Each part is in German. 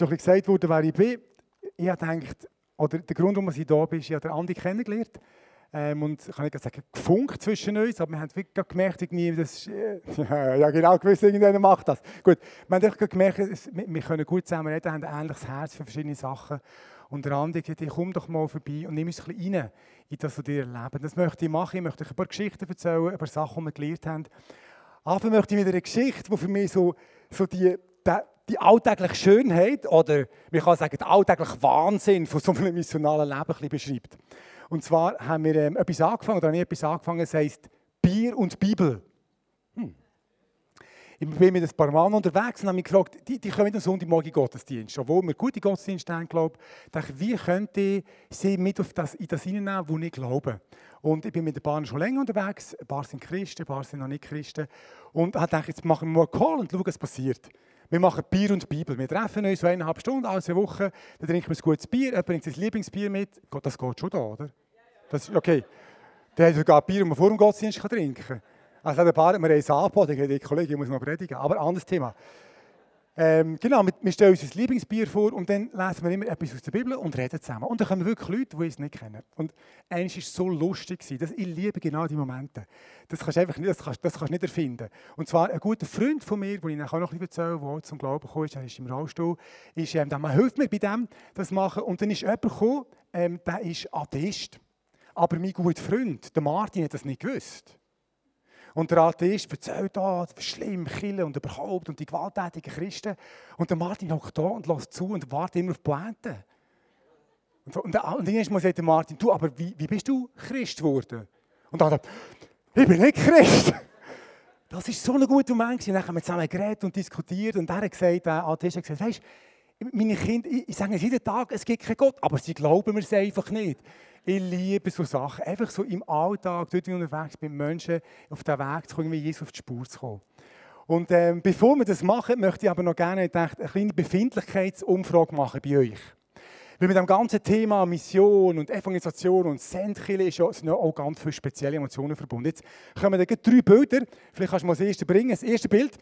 schon ein bisschen gesagt worden, wer ich bin. Ich habe gedacht, oder der Grund, warum ich da bin, ist, ich habe Andi kennengelernt. Ähm, und ich kann nicht sagen, gefunkt zwischen uns, aber wir haben wirklich gemerkt, irgendwie, das, äh, ja genau, gewiss, irgendjemand macht das. Gut, wir haben wirklich gemerkt, wir können gut zusammen reden, haben ein ähnliches Herz für verschiedene Sachen. Und der Andi gesagt, komm doch mal vorbei und nimm uns ein bisschen rein in das, was wir erleben. Das möchte ich machen, ich möchte euch ein paar Geschichten erzählen, über Sachen, die wir gelernt haben. Aber möchte ich wieder eine Geschichte, die für mich so, so die, die, die alltägliche Schönheit oder, man kann sagen, den alltäglichen Wahnsinn von so einem missionalen Leben ein beschreibt. Und zwar haben wir ähm, etwas angefangen, oder habe etwas angefangen, das heisst Bier und Bibel. Hm. Ich bin mit ein paar Mann unterwegs und habe mich gefragt, die, die kommen am Sonntagmorgen Gottesdienst, obwohl wir gute Gottesdienste haben, glaube ich, dachte, wie könnte ich sie mit auf das, in das hineinnehmen, wo ich glaube. Und ich bin mit den Bahn schon länger unterwegs, ein paar sind Christen, ein paar sind noch nicht Christen. Und habe gedacht, jetzt machen wir mal einen Call und schauen, was passiert. Wir machen Bier und Bibel. Wir treffen uns eineinhalb Stunden, alle zwei Wochen. Dann trinken wir ein gutes Bier. Jemand bringt sein Lieblingsbier mit. Das geht schon da, oder? Das ist okay. Der hat sogar Bier, das man vor dem Gottesdienst trinken kann. Also der Bar hat mir eins angeboten. Ich Kollege, ich muss mal predigen. Aber anderes Thema. Ähm, genau, wir stellen uns ein Lieblingsbier vor und dann lesen wir immer etwas aus der Bibel und reden zusammen. Und dann kommen wirklich Leute, die es nicht kennen. Und eines war so lustig, dass ich liebe genau diese Momente. Das kannst du einfach nicht, das kannst, das kannst nicht erfinden. Und zwar ein guter Freund von mir, den ich nachher noch ein bisschen erzähle, der zum Glauben gekommen ist, er ist im Rollstuhl, ist, ähm, der hilft mir bei dem, das machen. Und dann ist jemand gekommen, ähm, der ist Atheist. Aber mein guter Freund, der Martin, hat das nicht gewusst. Und der Atheist erzählt da, wie schlimm, Kille und überhaupt und die gewalttätigen Christen. Und der Martin hockt da und lässt zu und wartet immer auf die Pointe. Und, so, und, und irgendwann sagt der Martin, du, aber wie, wie bist du Christ geworden? Und dann er, ich bin nicht Christ. Das war so ein guter. Und dann haben wir zusammen geredet und diskutiert. Und er der Atheist hat gesagt, weißt meine Kinder, ich, ich sage jeden Tag, es gibt keinen Gott, aber sie glauben mir es einfach nicht. Ich liebe so Sachen. Einfach so im Alltag, dort unterwegs bin, Menschen auf den Weg zu kommen, wie Jesus auf die Spur zu kommen. Und ähm, bevor wir das machen, möchte ich aber noch gerne gedacht, eine kleine Befindlichkeitsumfrage machen bei euch. Weil mit dem ganzen Thema Mission und Evangelisation und Sendkille sind ja auch ganz viele spezielle Emotionen verbunden. Jetzt kommen da drei Bilder. Vielleicht kannst du mal das erste bringen. Das erste Bild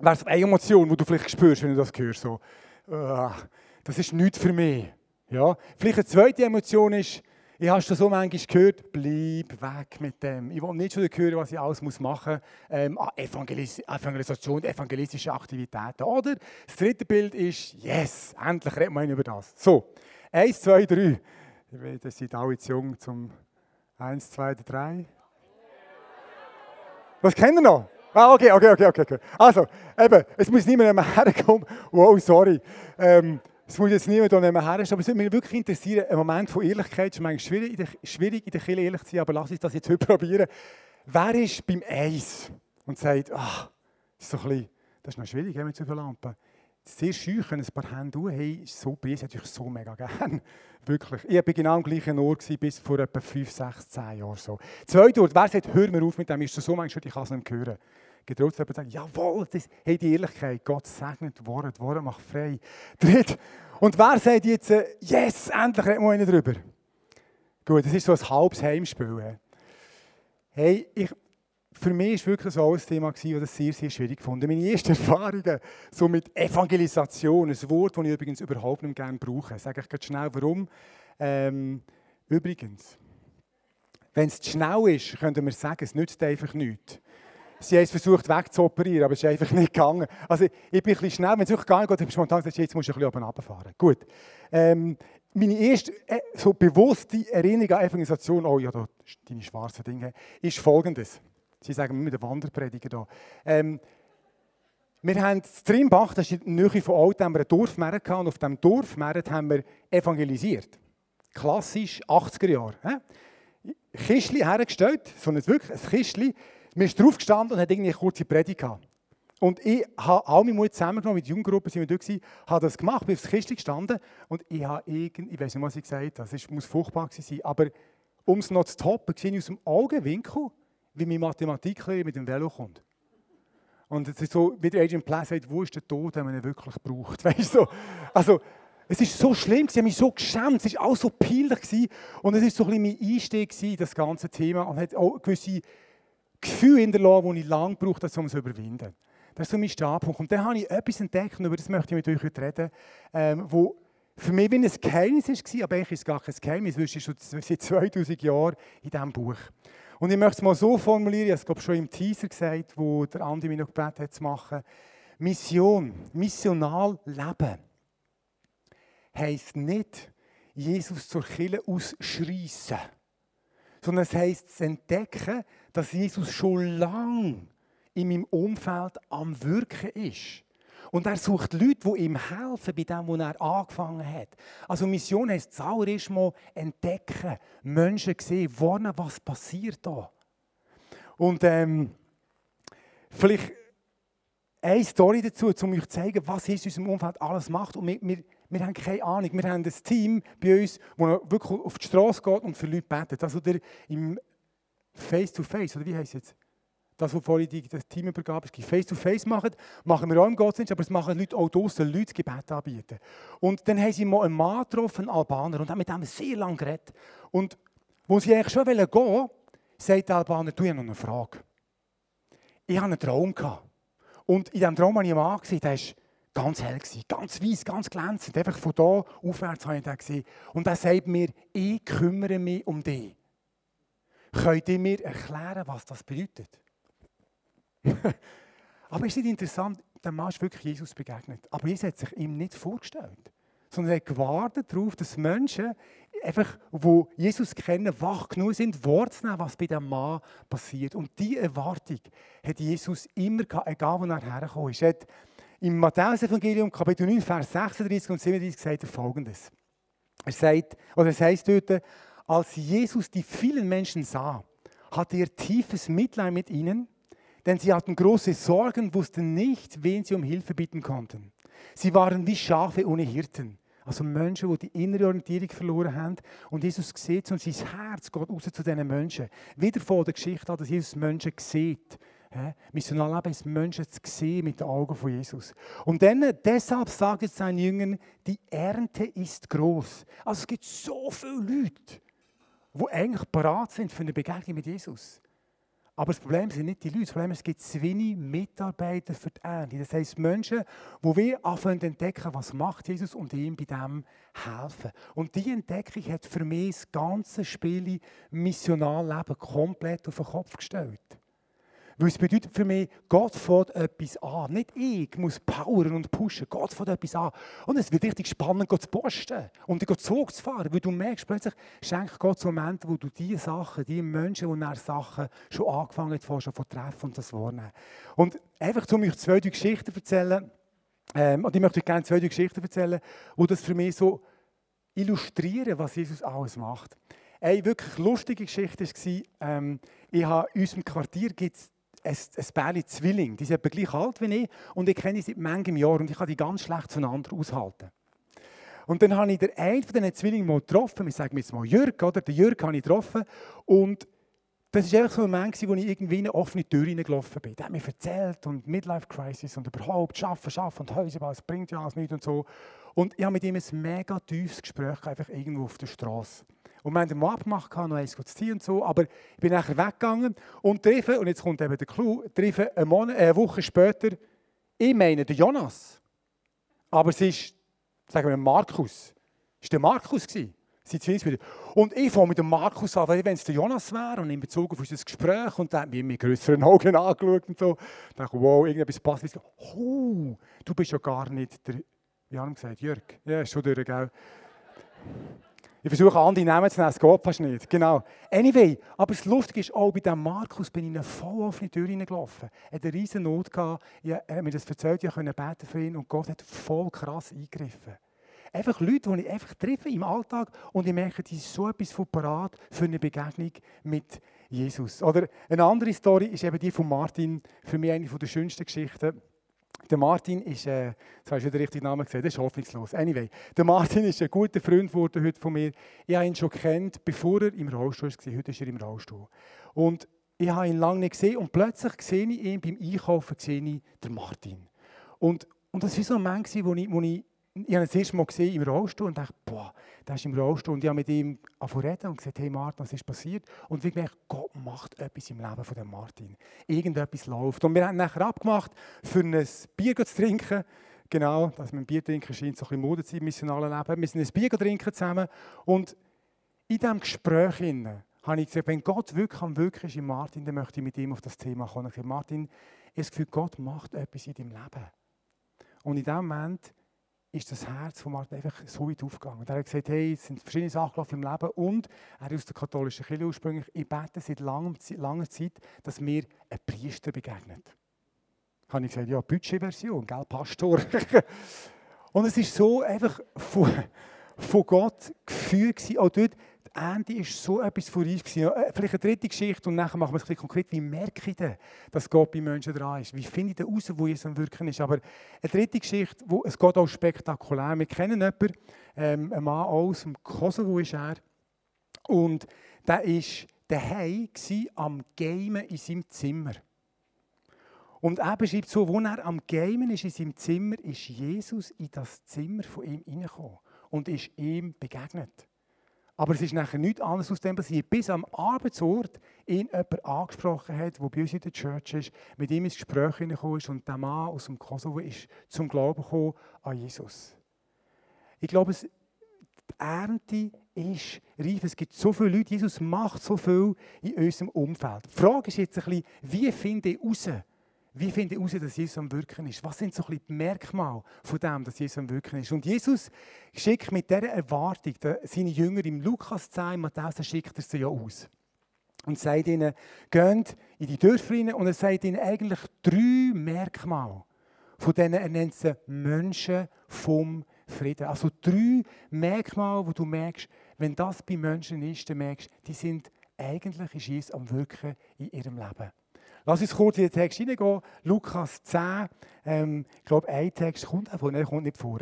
wäre so eine Emotion, die du vielleicht spürst, wenn du das hörst. So, das ist nichts für mich. Ja? Vielleicht eine zweite Emotion ist, ich habe schon so manchmal gehört, bleib weg mit dem. Ich will nicht schon hören, was ich alles machen muss. Ähm, Evangelis Evangelisation, evangelistische Aktivitäten. Oder das dritte Bild ist, yes, endlich reden wir über das. So, eins, zwei, drei. Ich weiß, ihr seid alle zu jung zum eins, zwei, drei. Was kennt ihr noch? Ah, okay, okay, okay, okay. Also, eben, es muss niemand herkommen. Wow, sorry. Ähm, es muss jetzt niemand hier her, aber es würde mich wirklich interessieren, ein Moment von Ehrlichkeit, es ist manchmal schwierig in, der, schwierig in der Kirche ehrlich zu sein, aber lass uns das jetzt heute probieren. Wer ist beim Eis und sagt, ach, das ist so ein bisschen, das ist noch schwierig mit so vielen Lampen. Sehr können ein paar Hände tun, hey, so ich hätte ich so mega gern. Wirklich. Ich war genau am gleichen Ort bis vor etwa 5, 6, 10 Jahren. So. Zweiter Ort, wer sagt, hör mir auf mit dem, ist so manchmal, ich kann es nicht hören getraut zu sagen, jawohl, das, hey, die Ehrlichkeit, Gott segnet Wort, Wort macht frei. Dritt. Und wer sagt jetzt, äh, yes, endlich reden wir einen drüber? Gut, das ist so ein halbes Heimspiel. Hey, ich, für mich war wirklich so ein Thema, das ich sehr, sehr schwierig fand. Meine ersten Erfahrungen so mit Evangelisation, ein Wort, das ich übrigens überhaupt nicht gerne brauche. Sage ich ganz schnell, warum. Ähm, übrigens, wenn es zu schnell ist, könnte man sagen, es nützt einfach nichts. Sie haben es versucht wegzuoperieren, aber es ist einfach nicht gegangen. Also ich bin ein bisschen schnell, wenn es wirklich gar geht, habe ich spontan gesagt, jetzt musst du ein bisschen runterfahren. Gut. Ähm, meine erste äh, so bewusste Erinnerung an Evangelisation, oh ja, da, deine schwarzen Dinge, ist folgendes. Sie sagen mit der Wanderprediger hier. Ähm, wir haben Trimbach, das ist in der Nähe von Alten, haben wir einen Dorfmarkt und auf diesem Dorfmarkt haben wir evangelisiert. Klassisch 80er Jahre. Kistli hergestellt, so ein wirklich ein Kistli, man ist drauf gestanden und hat irgendwie eine kurze Predigt gehabt. Und ich habe all meine Mut zusammengenommen, mit Jugendgruppen sind wir dort, habe das gemacht, bin aufs Kiste gestanden und ich habe irgend, ich weiß nicht, was ich gesagt habe, das muss furchtbar sein, aber um es noch zu toppen, sehe ich aus dem Augenwinkel, wie mein Mathematiklehrer mit dem Velo kommt. Und es ist so, wie der Agent Plan sagt, wo ist der Tod, den man ihn wirklich braucht. Weißt du? Also, es ist so schlimm, ich habe mich so geschämt, es war alles so peinlich. Und es war so ein bisschen mein Einstieg in das ganze Thema und hat auch gewisse Gefühl hinterlassen, die ich lange gebraucht um es zu überwinden. Das ist so mein Startpunkt. Und dann habe ich etwas entdeckt, und über das möchte ich mit euch heute reden, ähm, wo für mich wie ein Geheimnis war, aber eigentlich ist es gar kein Geheimnis, weil es ist schon seit 2000 Jahren in diesem Buch. Und ich möchte es mal so formulieren, ich habe es glaube schon im Teaser gesagt, wo der Andi mich noch gebeten hat zu machen. Mission, missional leben, heisst nicht, Jesus zur Kille ausschreissen, sondern es heisst zu entdecken, dass Jesus schon lange in meinem Umfeld am Wirken ist. Und er sucht Leute, die ihm helfen bei dem, was er angefangen hat. Also Mission heisst zuallererst mal entdecken, Menschen sehen, warnen, was passiert da. Und ähm, vielleicht eine Story dazu, um euch zu zeigen, was Jesus unserem Umfeld alles macht. Und wir, wir, wir haben keine Ahnung. Wir haben ein Team bei uns, das wirklich auf die Straße geht und für Leute betet. Also der im Face-to-Face, -face, oder wie heißt es jetzt? das, was vorhin die, das Teamübergabe ist, face-to-face machen, machen wir auch im Gottesdienst, aber es machen Leute auch draußen, Leute Gebet anbieten. Und dann haben sie mal einen Mann getroffen, einen Albaner, und haben mit dem sehr lange geredet. Und wo sie eigentlich schon gehen wollten, sagt der Albaner, du, ich habe noch eine Frage. Ich hatte einen Traum. Gehabt. Und in diesem Traum habe ich einen Mann gesehen, der war ganz hell, ganz weiß, ganz glänzend. Einfach von da aufwärts habe ich den gesehen. Und er sagt mir, ich kümmere mich um dich. Könnt ihr mir erklären, was das bedeutet? Aber ist nicht interessant, der Mann ist wirklich Jesus begegnet. Aber Jesus hat sich ihm nicht vorgestellt, sondern er hat gewartet darauf, dass Menschen, einfach, die Jesus kennen, wach genug sind, wahrzunehmen, was bei dem Mann passiert. Und diese Erwartung hat Jesus immer gehabt, egal wo er hergekommen ist. Er hat im Matthäus-Evangelium, Kapitel 9, Vers 36 und 37, sagt er folgendes. Er sagt, oder es heißt dort, als Jesus die vielen Menschen sah, hatte er tiefes Mitleid mit ihnen denn sie hatten große Sorgen, wussten nicht, wen sie um Hilfe bitten konnten. Sie waren wie Schafe ohne Hirten. Also Menschen, die die innere Orientierung verloren haben. Und Jesus sieht und sein Herz geht raus zu diesen Menschen. Wieder vor der Geschichte dass Jesus Menschen sieht. Missionarleben ist Menschen zu sehen mit den Augen von Jesus. Und dann, deshalb sagt jetzt seinen Jüngern, die Ernte ist groß. Also es gibt so viele Leute, die eigentlich bereit sind für eine Begegnung mit Jesus. Aber das Problem sind nicht die Leute, das Problem ist, es gibt zu wenig Mitarbeiter für die Ernte. Das heisst, Menschen, die wir anfangen zu entdecken, was macht Jesus und ihm bei dem helfen. Und diese Entdeckung hat für mich das ganze Spiel Missionalleben komplett auf den Kopf gestellt. Weil es bedeutet für mich, Gott fährt etwas an. Nicht ich muss powern und pushen. Gott fährt etwas an. Und es wird richtig spannend, Gott zu posten und den Zug zu fahren. Weil du merkst, plötzlich schenkt Gott so Momente, wo du diese Sachen, die Menschen, die nach Sachen schon angefangen haben, schon von treffen und das wahrnehmen. Und einfach, um euch zwei Geschichten zu erzählen, ähm, und ich möchte euch gerne zwei Geschichten erzählen, wo das für mich so illustrieren, was Jesus alles macht. Eine wirklich lustige Geschichte war, ähm, ich habe in unserem Quartier gibt's ein, ein Bärli Zwilling. Die sind etwa gleich alt wie ich und ich kenne sie seit manchem Jahr und ich kann die ganz schlecht zueinander aushalten. Und dann habe ich den einen von diesen Zwillingen mal getroffen, wir sagen jetzt mal Jürg, oder? Den Jürg habe ich getroffen und das war einfach so ein Moment, wo ich irgendwie in eine offene Tür hineingelaufen bin. Der hat mir erzählt und Midlife Crisis und überhaupt Schaffen, Schaffen und Häuser, es bringt ja alles nichts und so. Und ich habe mit ihm ein mega tiefes Gespräch einfach irgendwo auf der Straße. Und wir haben mal abgemacht, noch eins zu ziehen und so. Aber ich bin nachher weggegangen und treffe, und jetzt kommt eben der Clou, treffe eine, Monat, eine Woche später, ich meine, den Jonas. Aber es ist, sagen wir, Markus. Es war der Markus. Und ich fange mit dem Markus an, wenn es der Jonas wäre, und in Bezug auf unser Gespräch, und der hat mich mit größeren Augen angeschaut und so. Ich dachte, wow, irgendetwas passt. Oh, du bist ja gar nicht der, wie haben gesagt, Jörg? Ja, ist schon durch, gell? Ich versuche andere Namen zu nennen, es geht fast nicht. Genau. Anyway, aber das Lustige ist, auch bei dem Markus bin ich in eine voll offene Tür hineingelaufen. Er hatte eine riesen Not. Er hat mir das erzählt, ich konnte beten für ihn und Gott hat voll krass eingegriffen. Einfach Leute, die ich einfach treffe im Alltag und ich merke, die sind so etwas von parat für eine Begegnung mit Jesus. Oder eine andere Story ist eben die von Martin, für mich eine der schönsten Geschichten. Der Martin ist, äh, jetzt hast du den richtigen Namen gesehen, das ist hoffnungslos. Anyway, der Martin ist ein guter Freund geworden heute von mir. Ich habe ihn schon kennt, bevor er im Rollstuhl war. Heute ist er im Rollstuhl. Und ich habe ihn lange nicht gesehen und plötzlich sehe ich ihn beim Einkaufen, sehe ich den Martin. Und, und das war so ein Moment, wo ich, wo ich ich habe ihn das erste Mal gesehen im Rollstuhl und dachte, boah, der ist im Rollstuhl. Und ich habe mit ihm reden und gesagt, hey Martin, was ist passiert? Und ich gemerkt, Gott macht etwas im Leben von Martin. Irgendetwas läuft. Und wir haben nachher abgemacht, für ein Bier zu trinken. Genau, dass man Bier trinken scheint so ein bisschen Mode zu sein im missionalen Leben. Wir sind ein Bier trinken zusammen. Und in diesem Gespräch habe ich gesagt, wenn Gott wirklich am Wirken ist in Martin, dann möchte ich mit ihm auf das Thema kommen. Ich habe gesagt, Martin, ich habe das Gefühl, Gott macht etwas in deinem Leben. Und in dem Moment ist das Herz von Martin einfach so weit aufgegangen. Er hat gesagt, hey, es sind verschiedene Sachen im Leben und er ist aus der katholischen Kirche ursprünglich. Ich bete seit langer, langer Zeit, dass mir ein Priester begegnet. Da habe ich gesagt, ja, Budgetversion, gell, Pastor. und es ist so einfach von, von Gott geführt gewesen, auch dort Ende ist so etwas reif gewesen. Äh, vielleicht eine dritte Geschichte und nachher machen wir es ein konkret. Wie merke ich denn, dass Gott bei Menschen dran ist? Wie finde ich denn raus, wo Jesus am Wirken ist? Aber eine dritte Geschichte, wo es geht auch spektakulär. Wir kennen jemanden, ähm, einen Mann aus dem Kosovo ist er. Und der war daheim am Gamen in seinem Zimmer. Und er beschreibt so, wo er am Gamen ist in seinem Zimmer, ist Jesus in das Zimmer von ihm hineingekommen und ist ihm begegnet. Aber es ist nachher nichts anderes aus dem passiert. Bis am Arbeitsort ihn jemand angesprochen hat, der bei uns in der Church ist, mit ihm ins Gespräch hineingekommen ist und der Mann aus dem Kosovo ist zum Glauben gekommen an Jesus. Ich glaube, die Ernte ist reif. Es gibt so viele Leute, Jesus macht so viel in unserem Umfeld. Die Frage ist jetzt ein bisschen, wie finde ich heraus, wie finde ich heraus, dass Jesus am Wirken ist? Was sind so ein die Merkmale von dem, dass Jesus am Wirken ist? Und Jesus schickt mit dieser Erwartung seine Jünger im Lukas 10, Matthäus, schickt er sie ja aus. Und sagt ihnen, geht in die Dörfer rein und er sagt ihnen eigentlich drei Merkmale. Von denen er nennt sie Menschen vom Frieden. Also drei Merkmale, wo du merkst, wenn das bei Menschen ist, dann merkst du, die sind eigentlich ist Jesus am Wirken in ihrem Leben. Lass uns kurz in den Text hineingehen. Lukas 10, ähm, ich glaube, ein Text kommt auch, nein, kommt nicht vor.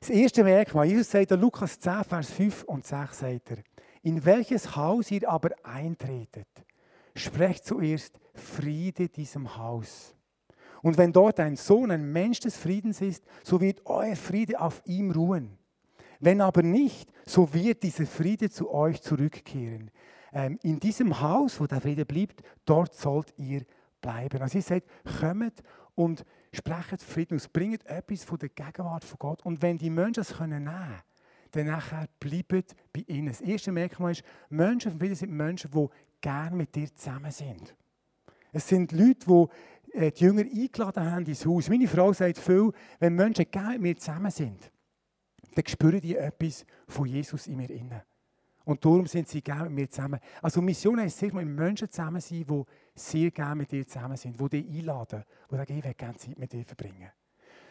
Das erste Merkmal, Jesus sagt in Lukas 10, Vers 5 und 6, sagt er, in welches Haus ihr aber eintretet, sprecht zuerst Friede diesem Haus. Und wenn dort ein Sohn, ein Mensch des Friedens ist, so wird euer Friede auf ihm ruhen. Wenn aber nicht, so wird dieser Friede zu euch zurückkehren. Ähm, in diesem Haus, wo der Friede bleibt, dort sollt ihr bleiben. Also ich sagt, kommt und sprecht Frieden aus, bringt etwas von der Gegenwart von Gott. Und wenn die Menschen das können nehmen dann nachher bleibt bei ihnen. Das erste Merkmal ist, Menschen von Frieden sind Menschen, die gerne mit dir zusammen sind. Es sind Leute, die äh, die Jünger eingeladen haben ins Haus. Meine Frau sagt viel, wenn Menschen gerne mit mir zusammen sind, dann spüren die etwas von Jesus in mir innen. Und darum sind sie gerne mit mir zusammen. Also Mission heisst sehr mit Menschen zusammen sein, die sehr gerne mit dir zusammen sind, die dich einladen, die sagen, ich will gerne Zeit mit dir verbringen.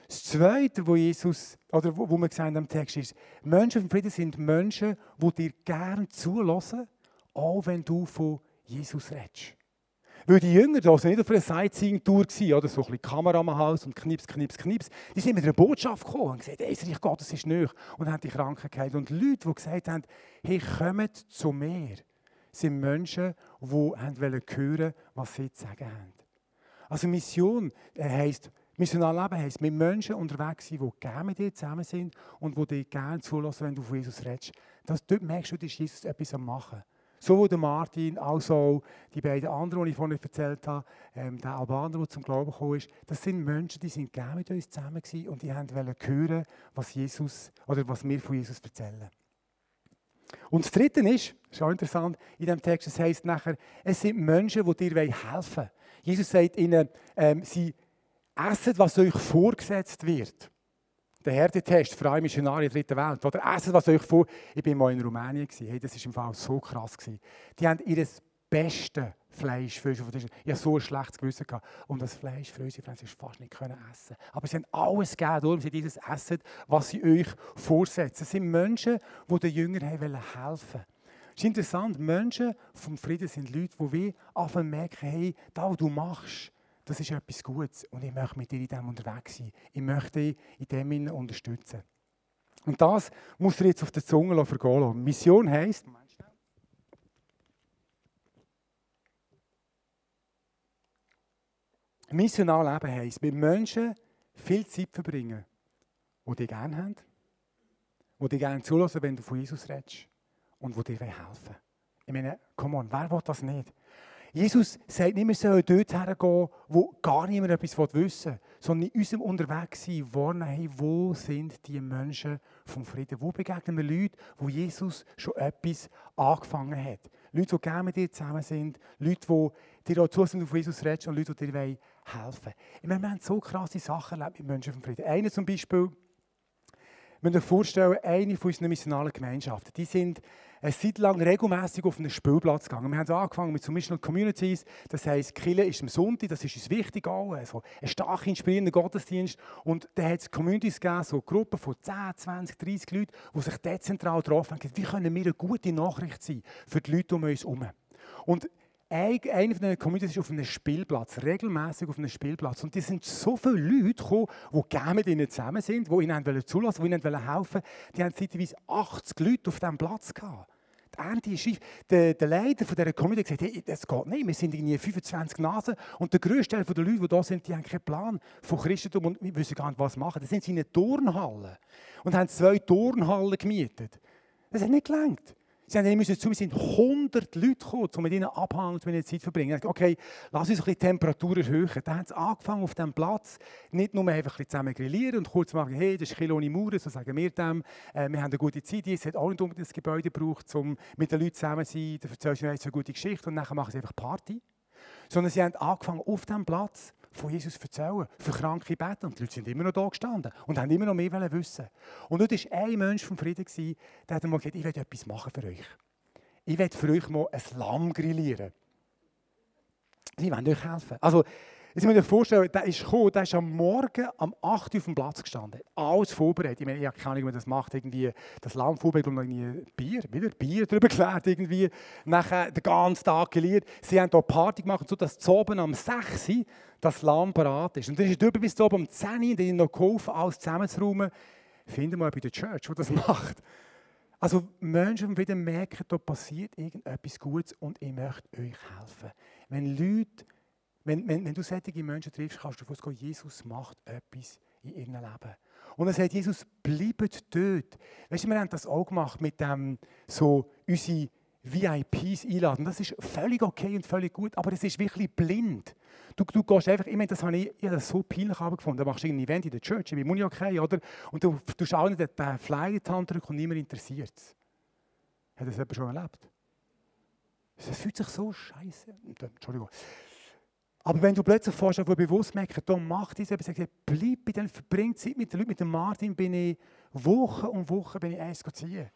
Das Zweite, wo Jesus, oder wo, wo wir gesagt haben am Text ist, Menschen von Frieden sind Menschen, die dir gerne zulassen, auch wenn du von Jesus redest. Weil die Jünger da sind nicht auf einer Sightseeing-Tour oder so ein bisschen Kamera am Hals und Knips, Knips, Knips. Die sind mit einer Botschaft gekommen und gesagt, hey, das Reich Gottes ist nöch und haben die Kranken geheilt. Und Leute, die gesagt haben, hey, kommt zu mir, sind Menschen, die wollen hören, was sie zu sagen haben. Also Mission äh, heisst, missional leben heisst, mit Menschen unterwegs sein, die gerne mit dir zusammen sind und die dir gerne zulassen, wenn du von Jesus redest. Das, dort merkst du, dass Jesus etwas am machen. Sowohl der Martin als auch die beiden anderen, die ich vorhin erzählt habe, ähm, der Albaner, der zum Glauben gekommen ist, das sind Menschen, die sind gerne mit uns zusammen und die wollten hören, was Jesus oder was wir von Jesus erzählen. Und das Dritte ist, das ist auch interessant in diesem Text, es heißt nachher, es sind Menschen, die dir helfen wollen. Jesus sagt ihnen, ähm, sie essen, was euch vorgesetzt wird der Härtetest für alle Missionare der dritten Welt. Oder essen, was euch vor. Ich war mal in Rumänien. Hey, das war im Fall so krass. Die haben ihr bestes Fleisch für uns. Ich hatte so ein schlechtes Gewissen. Gehabt. Und das Fleisch für unsere Freunde fast nicht können essen Aber sie haben alles gegeben, darum sie dieses Essen, was sie euch vorsetzen. Es sind Menschen, die den Jüngern helfen wollen. Es ist interessant, Menschen vom Frieden sind Leute, die wie anfangen merken, hey, das, was du machst, das ist etwas Gutes und ich möchte mit dir in dem unterwegs sein. Ich möchte dich in dem unterstützen. Und das muss dir jetzt auf der Zunge vergehen lassen. Mission heisst, missional leben heisst, mit Menschen viel Zeit verbringen, die dich gerne haben, die dir gerne zulassen, wenn du von Jesus redest und die dir helfen Ich meine, come on, wer will das nicht? Jesus sagt nicht, wir sollen dort hergehen, wo gar niemand etwas wissen will, sondern in unserem Unterwegssein warnen, hey, wo sind die Menschen vom Frieden? Wo begegnen wir Leute, wo Jesus schon etwas angefangen hat? Leute, die gerne mit dir zusammen sind, Leute, die dir auch zusammen von Jesus reden und Leute, die dir helfen. Ich meine, wir haben so krasse Sachen erlebt mit Menschen vom Frieden. Einer zum Beispiel, wir müssen euch vorstellen, eine von unseren missionalen Gemeinschaften, die sind eine Zeit lang regelmäßig auf einen Spielplatz gegangen. Wir haben angefangen mit so Missional Communities, das heisst, Kille ist am Sonntag, das ist uns wichtig auch, also ein stark inspirierender Gottesdienst. Und dann hat es Communities gegeben, so Gruppen von 10, 20, 30 Leuten, die sich dezentral drauf haben, wie können wir eine gute Nachricht sein für die Leute um uns herum. Und einer von den Communities ist auf einem Spielplatz, regelmäßig auf einem Spielplatz. Und es sind so viele Leute gekommen, die gerne mit ihnen zusammen sind, die ihnen zulassen wollten, die ihnen helfen wollten. Die haben zeitweise 80 Leute auf diesem Platz gehabt. Die ist schief. Der, der Leiter von dieser Community hat gesagt, hey, das geht nicht, wir sind irgendwie 25 Nasen und der grösste Teil der Leute, die da sind, die haben keinen Plan von Christentum und wir wissen gar nicht, was machen. Da sind sie in einer Turnhalle und haben zwei Turnhallen gemietet. Das hat nicht gelangt. Sie haben müssen zu mir sind 100 Leute gekommen, um mit ihnen abhandeln und mit ihnen Zeit verbringen. Okay, lass uns ein bisschen die Temperatur erhöhen. Dann haben sie angefangen auf diesem Platz, nicht nur einfach ein zusammen grillieren und kurz machen, hey, das ist Kilo ohne Mauern, so sagen wir dem. Äh, wir haben eine gute Zeit, es hat auch nicht unbedingt das Gebäude gebraucht, um mit den Leuten zusammen zu sein, dann erzählst du eine gute Geschichte und dann machen sie einfach Party. Sondern sie haben angefangen auf diesem Platz, von Jesus erzählen, für Kranke beten. Und die Leute sind immer noch da gestanden und haben immer noch mehr wissen. Und dort war ein Mensch vom Frieden, der hat mal gesagt, ich will etwas machen für euch. Ich will für euch mal ein Lamm grillieren. Sie wollen euch helfen. Also, Jetzt muss ich mir vorstellen, der ist gekommen, der ist am Morgen um 8 Uhr auf dem Platz gestanden. Alles vorbereitet. Ich meine, ich habe keine Ahnung, wie man das macht. Irgendwie das Lamm vorbereitet und irgendwie Bier, wieder Bier drüber gelegt. Irgendwie. Nachher den ganzen Tag geliert. Sie haben hier Party gemacht, sodass zu oben am 6 Uhr das Lamm parat ist. Und dann ist er bis oben um 10 Uhr und ihnen noch geholfen, alles zusammenzuräumen. Finden wir bei der Church, die das macht. Also Menschen wieder merken, da passiert irgendetwas Gutes und ich möchte euch helfen. Wenn Leute wenn, wenn, wenn du solche Menschen triffst, kannst du davon ausgehen, Jesus macht etwas in ihrem Leben. Und er sagt, Jesus, bleibt dort. Weißt du, wir haben das auch gemacht mit dem, so unsere VIPs einladen. Das ist völlig okay und völlig gut, aber es ist wirklich blind. Du, du gehst einfach, ich meine, das habe ich, ich habe das so peinlich gefunden. Du machst ein Event in der Church, wie Muni okay, oder? Und du, du schaust nicht den Flyer in die Hand drücken und niemand interessiert es. Hat das jemand schon erlebt? Es fühlt sich so scheiße. Entschuldigung. Aber wenn du plötzlich vorstellst, wo bewusst merkst, da macht dies etwas, bleib bei denen, verbring Zeit mit den Leuten. Mit dem Martin bin ich Wochen und Wochen bin ich eins ziehen.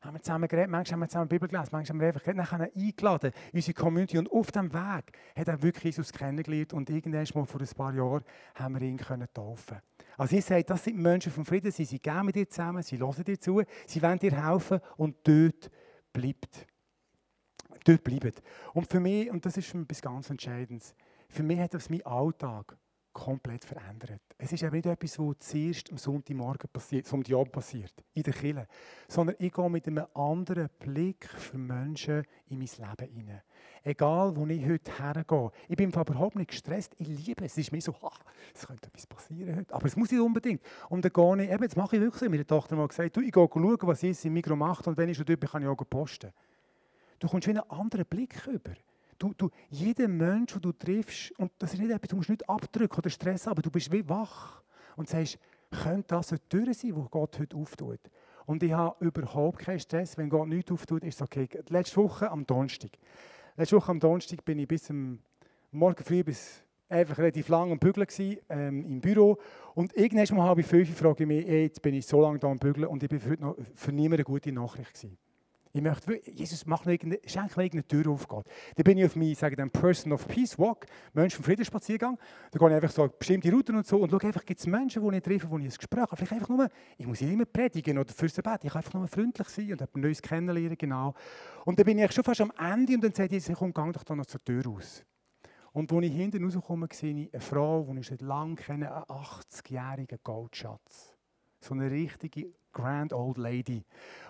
Haben wir zusammen geredet, manchmal haben wir zusammen Bibel gelesen, manchmal haben wir einfach geredet, dann eingeladen in unsere Community. Und auf dem Weg hat er wirklich Jesus kennengelernt und irgendwann mal vor ein paar Jahren haben wir ihn können taufen. Also ich sage, das sind Menschen vom Frieden, sie sind gerne mit dir zusammen, sie hören dir zu, sie wollen dir helfen und dort bleibt. Dort bleibt. Und für mich, und das ist etwas ganz Entscheidendes, für mich hat das meinen Alltag komplett verändert. Es ist eben nicht etwas, was zuerst am Sonntagmorgen passiert, Sonntagabend passiert, in der Kirche, sondern ich gehe mit einem anderen Blick für Menschen in mein Leben hinein. Egal, wo ich heute hergehe. Ich bin überhaupt nicht gestresst, ich liebe es. Es ist mir so, ah, es könnte etwas passieren heute, aber es muss nicht unbedingt. Und dann gehe ich, eben, jetzt mache ich wirklich so, meine Tochter mal gesagt, du, ich gehe schauen, was Jesus im Mikro macht und wenn ich schon dort bin, kann ich auch posten. Du kommst wie einen anderen Blick über. Du, du, jeder Mensch, den du triffst, und das ist nicht etwas, du musst nicht abdrücken oder Stress haben, du bist wie wach und sagst, könnte das eine Tür sein, die Gott heute auftut? Und ich habe überhaupt keinen Stress, wenn Gott nichts auftut, ist es okay. Letzte Woche am Donnerstag. Letzte Woche am Donnerstag bin ich bis am Morgen früh bis einfach relativ lang am Bügeln gewesen, ähm, im Büro. Und irgendwann habe ich fünf frage ich mich, jetzt bin ich so lange da am Bügeln und ich bin für, noch, für niemanden eine gute Nachricht gewesen. Ich möchte, Jesus, mach irgendeine, schenk mir irgendeine Tür auf, Gott. Dann bin ich auf meinen, sagen Person of Peace Walk, Mensch vom Friedensspaziergang. Da gehe ich einfach so bestimmte Routen und so und schaue einfach, gibt es Menschen, die ich treffe, die ich ein Gespräch habe. Vielleicht einfach nur, ich muss nicht immer predigen oder fürs Bett, ich kann einfach nur freundlich sein und etwas Neues kennenlernen, genau. Und dann bin ich schon fast am Ende und dann sagt Jesus, komm, geh doch da noch zur Tür raus. Und als ich hinten rauskomme, sehe ich eine Frau, die ich seit langem kenne, einen 80-jährigen Goldschatz. So eine richtige Grand Old Lady.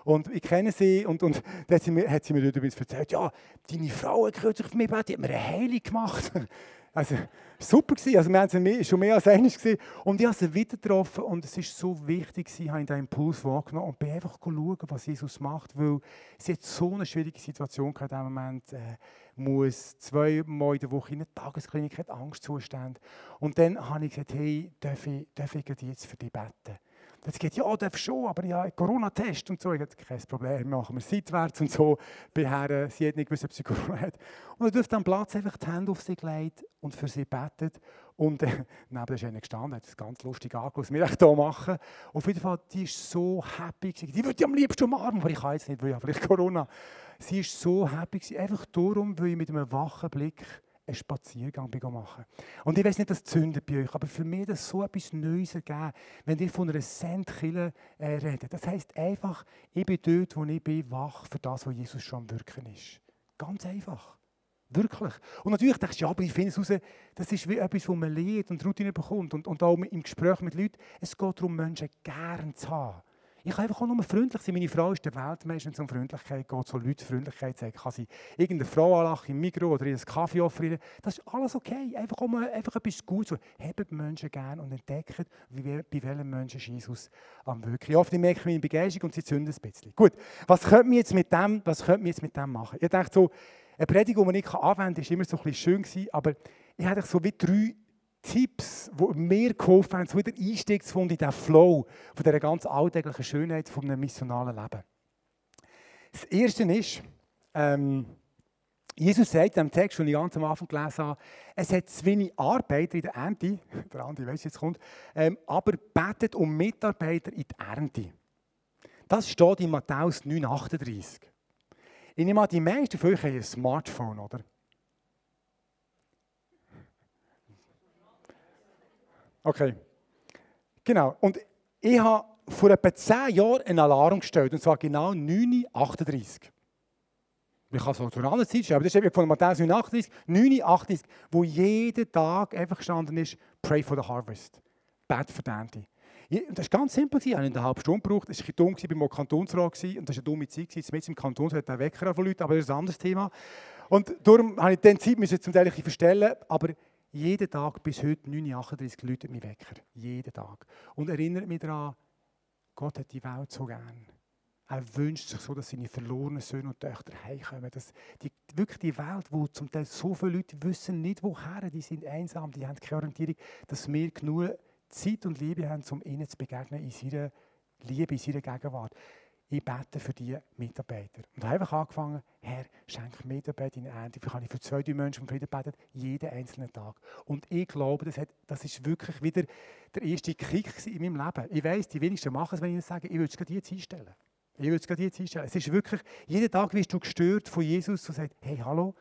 Und ich kenne sie und, und dann hat sie mir, hat sie mir übrigens erzählt, ja, deine Frau hat kürzlich auf mich gebeten, die hat mir eine Heilung gemacht. Also super gewesen. Also wir haben sie schon mehr als einig gesehen. Und ich habe sie wieder getroffen und es ist so wichtig gewesen, habe ich den Impuls wahrgenommen und bin einfach schauen, was Jesus macht, weil sie hat so eine schwierige Situation gehabt in diesem Moment. Äh, muss zweimal in der Woche in eine Tagesklinik, hat Angstzustände. Und dann habe ich gesagt, hey, darf ich, darf ich jetzt für dich beten? Jetzt geht ja, darf schon, aber ja, Corona-Test und so. Ich habe kein Problem, machen wir seitwärts und so. Bei Herren, sie hat nicht gewusst, ob sie Corona hat. Und er dürfte am Platz einfach die Hände auf sie gelegt und für sie betet. Und äh, neben ist einer gestanden, hat es ganz lustig angeschaut, was wir hier machen. Auf jeden Fall, die ist so happy. Gewesen. Die würde ich am liebsten umarmen, aber ich kann jetzt nicht, weil ich habe vielleicht Corona. Sie ist so happy, gewesen, einfach darum, weil ich mit einem wachen Blick einen Spaziergang machen Und ich weiß nicht, das zündet bei euch, aber für mich das so etwas Neues ergeben, wenn ihr von einer Sendkille äh, redet. Das heisst einfach, ich bin dort, wo ich bin, wach für das, was Jesus schon am Wirken ist. Ganz einfach. Wirklich. Und natürlich denkst du, ja, aber ich finde es raus, das ist wie etwas, was man lernt und Routine bekommt. Und, und auch im Gespräch mit Leuten, es geht darum, Menschen gern zu haben. Ich kann einfach auch nur freundlich sein. Meine Frau ist der Weltmeister, wenn es um Freundlichkeit geht, so Leute Freundlichkeit zeigen. Kann sie irgendeine Frau anlachen im Mikro oder ihr einen Kaffee offerieren. Das ist alles okay. Einfach, um, einfach etwas Gutes. Hebt Menschen gerne und entdeckt, wie, bei welchen Menschen Jesus am Wirken. Ich hoffe, die merken meine Begeisterung und sie zünden ein bisschen. Gut, was könnte man jetzt mit dem, was könnte jetzt mit dem machen? Ich denke so, eine Predigt, die man nicht anwenden kann, ist immer so ein bisschen schön gewesen, aber ich hatte so wie drei Tipps, die mir geholfen haben, wieder Einstieg zu finden in diesen Flow von dieser ganz alltäglichen Schönheit von einem missionalen Leben. Das Erste ist, ähm, Jesus sagt in dem Text, den ich ganz am Anfang gelesen habe, es hat zu wenig Arbeiter in der Ernte, der Andi weiß jetzt kommt, ähm, aber betet um Mitarbeiter in der Ernte. Das steht in Matthäus 9,38. Ich nehme an, die meisten von euch haben ein Smartphone, oder? Okay. Genau. Und ich habe vor etwa 10 Jahren einen Alarm gestellt, und zwar genau 9.38 Uhr. Ich kann auch anderen Zeit schreiben, das ist eben von Matthäus 9.38, 9.38, wo jeden Tag einfach gestanden ist, Pray for the Harvest. Bet für die. Das war ganz simpel. Ich habe eine halbe Stunde gebraucht. Es war ein dumm, ich war im Kantonsrat und das war eine dumme Zeit. Jetzt im Kantonsrat hat Wecker von Leuten, aber das ist ein anderes Thema. Und darum habe ich die Zeit zum Teil verstellen, aber jeden Tag bis heute 9.38 Leute mich Wecker. Jeden Tag. Und erinnert mich daran, Gott hat die Welt so gern. Er wünscht sich so, dass seine verlorenen Söhne und Töchter heimkommen. Dass die, wirklich die Welt, wo zum Teil so viele Leute wissen nicht, woher, die sind einsam, die haben keine Orientierung, dass wir genug Zeit und Liebe haben, um ihnen zu begegnen in seiner Liebe, in seiner Gegenwart ich bete für die Mitarbeiter. Und habe einfach angefangen, Herr, schenk Mitarbeiter in Ernte. Wie kann ich für zwei, drei Menschen um Frieden beten? Jeden einzelnen Tag. Und ich glaube, das, hat, das ist wirklich wieder der erste Kick in meinem Leben. Ich weiß, die wenigsten machen es, wenn ich ihnen sage, ich würde es gerade jetzt einstellen. Ich würde es gerade jetzt einstellen. Es ist wirklich, jeden Tag wirst du gestört von Jesus und sagst, hey, hallo,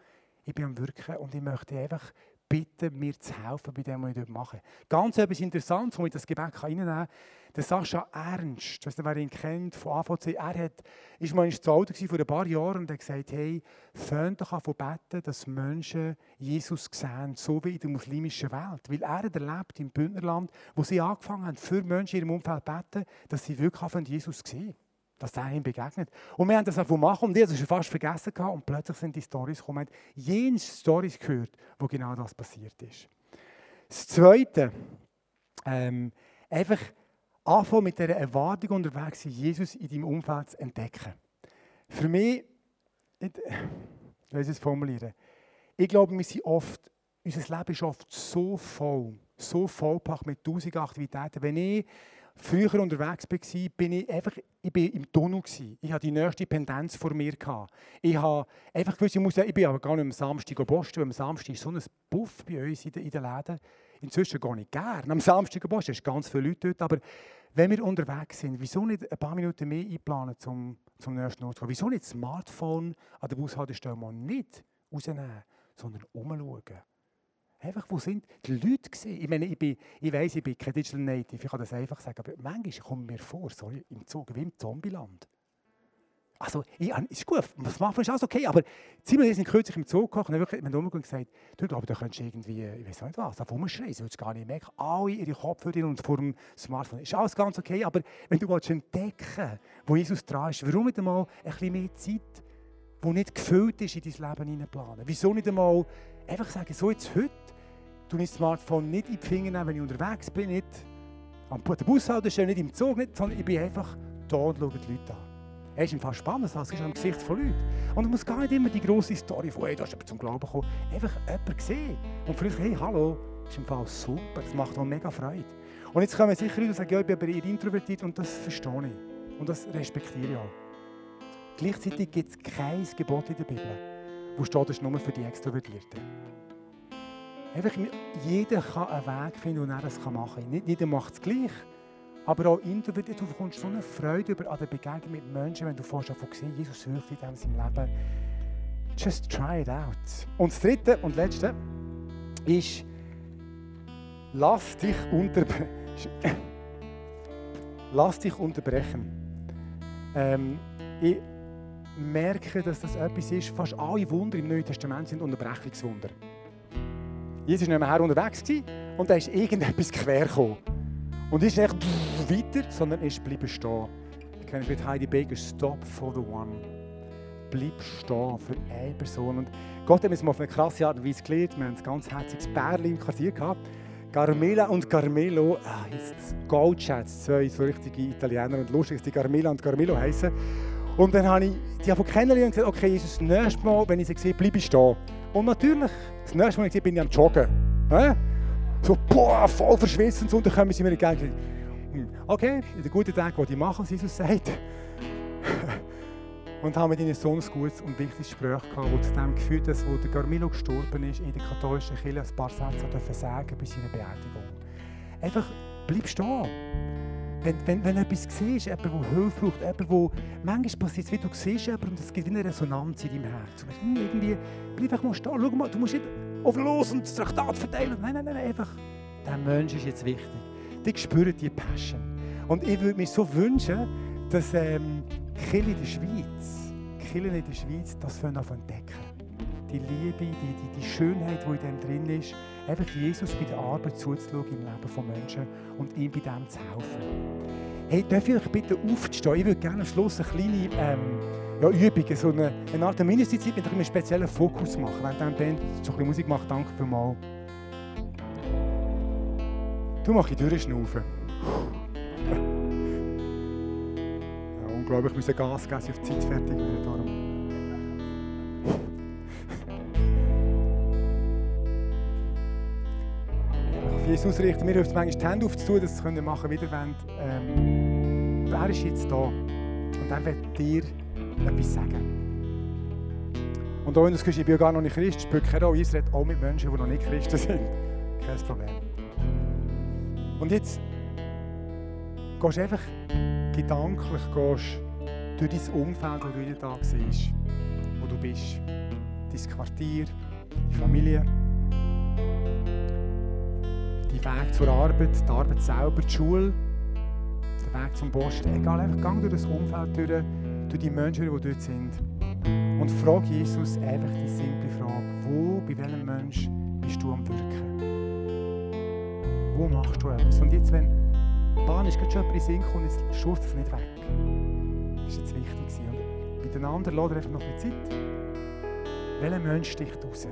ich bin am Wirken und ich möchte einfach bitten, mir zu helfen bei dem, was ich dort mache. Ganz etwas Interessantes, wo ich das Gebet reinnehmen kann. Der Sascha Ernst, ich weiß nicht, wer ihn kennt, von AVC, er hat, ist mal zu Auto vor ein paar Jahren und hat gesagt, hey, fängt doch an zu beten, dass Menschen Jesus sehen, so wie in der muslimischen Welt. Weil er hat erlebt im Bündnerland, wo sie angefangen haben, für Menschen in ihrem Umfeld zu beten, dass sie wirklich Jesus sehen dass der ihm begegnet. Und wir haben das einfach machen und ich habe es schon fast vergessen gehabt und plötzlich sind die Stories gekommen. Jene Stories gehört, wo genau das passiert ist. Das Zweite, ähm, einfach anfangen mit dieser Erwartung unterwegs sein, Jesus in deinem Umfeld zu entdecken. Für mich, ich, ich es formulieren, ich glaube, wir sind oft, unser Leben ist oft so voll, so vollpackt mit tausend Aktivitäten. Wenn ich früher unterwegs war, bin ich einfach ich bin im Tunnel. Ich hatte die nächste Pendenz vor mir. Ich habe einfach gewusst, ich, muss, ich bin aber gar nicht am Samstag posten, weil am Samstag ist so ein Buff bei uns in den, in den Läden. Inzwischen gar nicht gerne am Samstag posten, es sind ganz viele Leute dort, aber wenn wir unterwegs sind, wieso nicht ein paar Minuten mehr einplanen zum, zum nächsten Ort? Wieso nicht das Smartphone an der Bushaltestelle nicht rausnehmen, sondern umschauen? Einfach, wo sind die Leute gewesen? Ich meine, ich, bin, ich weiss, ich bin kein Digital Native, ich kann das einfach sagen, aber manchmal kommt mir vor, sorry, im Zug wie im Zombieland. also, ja, ist gut, machen wir, ist alles okay. Aber Simon ist kürzlich im Zug gekommen und wirklich mit und gesagt, du, ich glaube, da könntest du irgendwie, ich weiß nicht was, auf rumschreien, sie es gar nicht merken. Alle ihre Kopfhörer und vor dem Smartphone. Ist alles ganz okay, aber wenn du willst entdecken wo Jesus dran ist, warum nicht einmal ein bisschen mehr Zeit, die nicht gefüllt ist, in dein Leben hineinplanen? Wieso nicht einmal einfach sagen, so jetzt heute, du das Smartphone nicht in die Finger wenn ich unterwegs bin, nicht am Bushaltestelle, nicht im Zug, nicht, sondern ich bin einfach da und schaue die Leute an. Er ist im Fall spannend, das ist am Gesicht von Leuten. Und es muss gar nicht immer die grosse Story von, hey, da ist jemand zum Glauben gekommen. Einfach jemand sehen. Und vielleicht, hey, hallo, das ist im Fall super, das macht mir mega Freude. Und jetzt kommen sicher Leute und sagen, ja, ich bin aber eher introvertiert und das verstehe ich. Und das respektiere ich auch. Gleichzeitig gibt es kein Gebot in der Bibel, wo steht, das nur für die Extrovertierten. Einfach, jeder kann einen Weg finden, und er das machen kann. Nicht jeder macht es gleich. Aber auch individuell, du bekommst so eine Freude über an der Begegnung mit Menschen, wenn du vorher von gesehen Jesus wirkt in diesem Leben. Just try it out. Und das dritte und letzte ist, lass dich, unterbre lass dich unterbrechen. Ähm, ich merke, dass das etwas ist, fast alle Wunder im Neuen Testament sind Unterbrechungswunder. Jesus war nicht mehr unterwegs und da ist irgendetwas quer gekommen. Und ist nicht weiter, sondern ist bleiben stehen. Ich kenne mit Heidi Baker Stop for the One. Bleib stehen für eine Person. Und Gott hat uns mal auf eine krasse Art und Weise gelernt. Wir haben ein ganz herziges Bärli im Quartier gehabt. Carmela und Carmelo, ah, jetzt Goldschätze, zwei so richtige Italiener und lustig, dass die Carmela und Carmelo heißen. Und dann habe ich die einfach kennengelernt und gesagt, okay, Jesus, das nächste Mal, wenn ich sie sehe, bleibe ich stehen. Und natürlich, das nächste Mal, ich sie bin ich am Joggen. Ja? so boah, voll verschwitzt und so, und dann kommen sie mir entgegen. Okay, in den guten Tagen, die ich mache, was Jesus sagt. und haben mit ihnen so ein gutes und wichtiges Gespräch gehabt, wo zu dem geführt hat, wo der Carmelo gestorben ist, in der katholischen Kirche ein paar Sätze sagen bei seiner Beerdigung. Einfach, bleib stehen. Wenn, wenn, wenn etwas siehst, jemand, der Hilfe braucht, jemand, der manchmal passiert wie du siehst jemanden und es gibt eine Resonanz in deinem Herz. Und hm, irgendwie, bleib einfach mal stehen. Schau mal, du musst nicht auf los und das Traktat verteilen. Nein, nein, nein, einfach, der Mensch ist jetzt wichtig. Die spüren die Passion. Und ich würde mir so wünschen, dass ähm, Kirche in der Schweiz, Kirche in der Schweiz, das entdecken Die Liebe, die, die, die Schönheit, die in dem drin ist, einfach Jesus bei der Arbeit zuzuschauen im Leben von Menschen und ihm bei dem zu helfen. Hey, darf ich euch bitte aufstehen? Ich würde gerne am Schluss eine kleine ähm, ja, Übungen, so eine, eine Art Ministerzeit mit einem speziellen Fokus machen. Wenn dann Band so ein bisschen Musik macht, danke vielmals. Du machst durchschnaufen. ja, unglaublich, ich muss Gas geben, auf die Zeit fertig werden. Darum. Auf Jesus richten wir uns manchmal die Hände aufzutun, dass wir es machen können, wieder wollen. Ähm, wer ist jetzt da? Und er wird dir etwas sagen. Und auch wenn du das ich bin gar noch nicht Christ, spielt keine Rolle. Ich rede auch mit Menschen, die noch nicht Christen sind. Kein Problem. Und jetzt gehst du einfach gedanklich gehst durch dein Umfeld, wo du jeden Tag siehst, wo du bist. Dein Quartier, deine Familie, dein Weg zur Arbeit, die Arbeit selber, die Schule, der Weg zum Posten. Egal, einfach gang durch das Umfeld durch durch die Menschen, die dort sind. Und frage Jesus einfach die simple Frage, wo, bei welchem Mensch bist du am Wirken? Wo machst du etwas? Und jetzt, wenn die Bahn ist, gerade schon jemand in Sinn kommt, jetzt es nicht weg. Das war jetzt wichtig. Und miteinander lädt er einfach noch ein Zeit. Welcher Mensch sticht raus?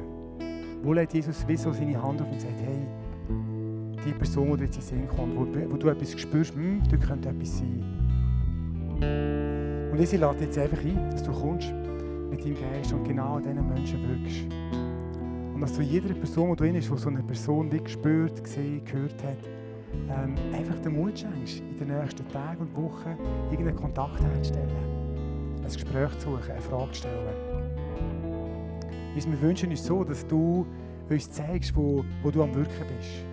Wo lädt Jesus wie seine Hand auf und sagt, hey, die Person, die jetzt in Sinn kommt, wo, wo du etwas spürst, hm, da könnte etwas sein. Und ich lade jetzt einfach ein, dass du kommst mit deinem Geist und genau an diesen Menschen wirkst. Und dass du jeder Person, die drin ist, die so eine Person wie gespürt, gesehen, gehört hat, ähm, einfach den Mut schenkst, in den nächsten Tagen und Wochen irgendeinen Kontakt herzustellen. Ein Gespräch zu suchen, eine Frage zu stellen. Wir wünschen uns so, dass du uns zeigst, wo, wo du am Wirken bist.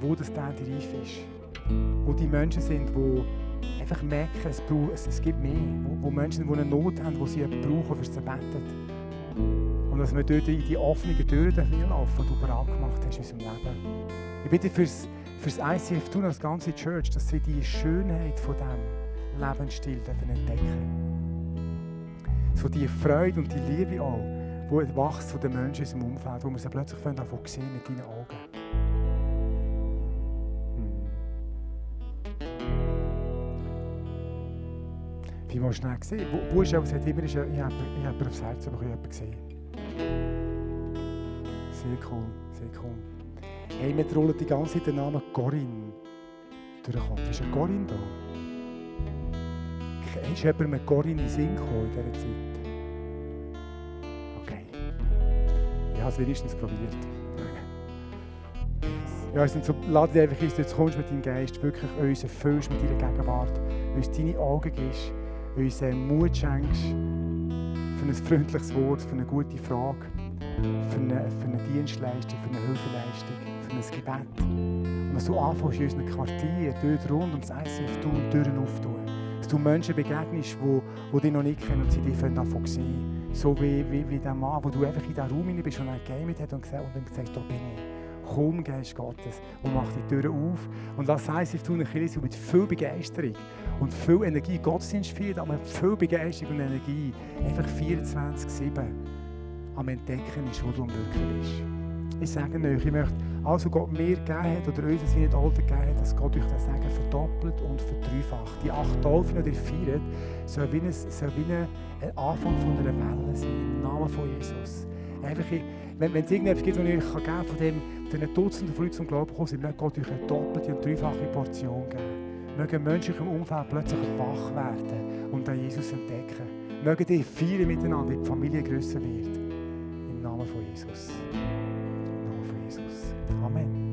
Wo das dann Reif ist. Wo die Menschen sind, die einfach merken, es, braucht, es, gibt mehr. Wo, wo, Menschen, die eine Not haben, die sie brauchen, für sie beten. Und dass wir dort in die offenen Türen laufen, die du bereit gemacht hast in unserem Leben. Ich bitte fürs, fürs ICF tun, als ganze Church, dass sie die Schönheit von diesem Lebensstil entdecken dürfen. so die Freude und die Liebe auch, die wächst von den Menschen in unserem Umfeld, wo wir sie plötzlich sehen mit deinen Augen. Wie willst du schnell sehen? Wo, wo ist er? Immer, ich habe jemanden aufs Herz jemanden gesehen. Sehr cool, sehr cool. Hey, wir rollen die ganze Zeit den Namen Corinne durch den Kopf. Ist ein Corinne da? Ist jemand mit Corinne in Sinn gekommen in dieser Zeit? Okay. Ich habe es wenigstens probiert. Ja, also so, lade dich einfach ein, jetzt kommst mit deinem Geist, wirklich uns erfüllst mit deiner Gegenwart, uns deine Augen gibst, uns Mut schenkst für ein freundliches Wort, für eine gute Frage, für eine, für eine Dienstleistung, für eine Hilfeleistung, für ein Gebet. Und dass du anfängst in unseren Quartieren, dort rund ums ICF, du Türen auftun. Dass du Menschen begegnest, die, die dich noch nicht kennen und sie dich davon sehen. So wie, wie, wie der Mann, wo du einfach in diesen Raum hinein bist und er gegeben hat und gesagt, und dann gesagt, da bin ich. Komm, Geist Gottes, und mach die Türen auf. Und lass ICF tun, eine Kirche mit viel Begeisterung und viel Energie. Gottesdienst feiert, aber mit viel Begeisterung und Energie. Einfach 24-7 am Entdecken ist, wo du am Wirken bist. Ich sage euch, ich möchte was Gott mir gegeben hat oder uns in den Alten gegeben hat, dass Gott euch das Sagen verdoppelt und verdreifacht. Die acht Taufen, die ihr feiert, soll wie, ein, soll wie ein Anfang von einer Welle sein, im Namen von Jesus. Einfach, wenn, es irgendetwas gibt, was ich euch geben kann, von dem, den Dutzenden von Leuten zum Glauben kommen sind, möge Gott euch eine doppelte und dreifache Portion geben. Mögen Menschen im Umfeld plötzlich wach werden und an Jesus entdecken. Mögen die feiern miteinander, die Familie grösser wird. Im Namen von Jesus. Im Namen von Jesus. Amen.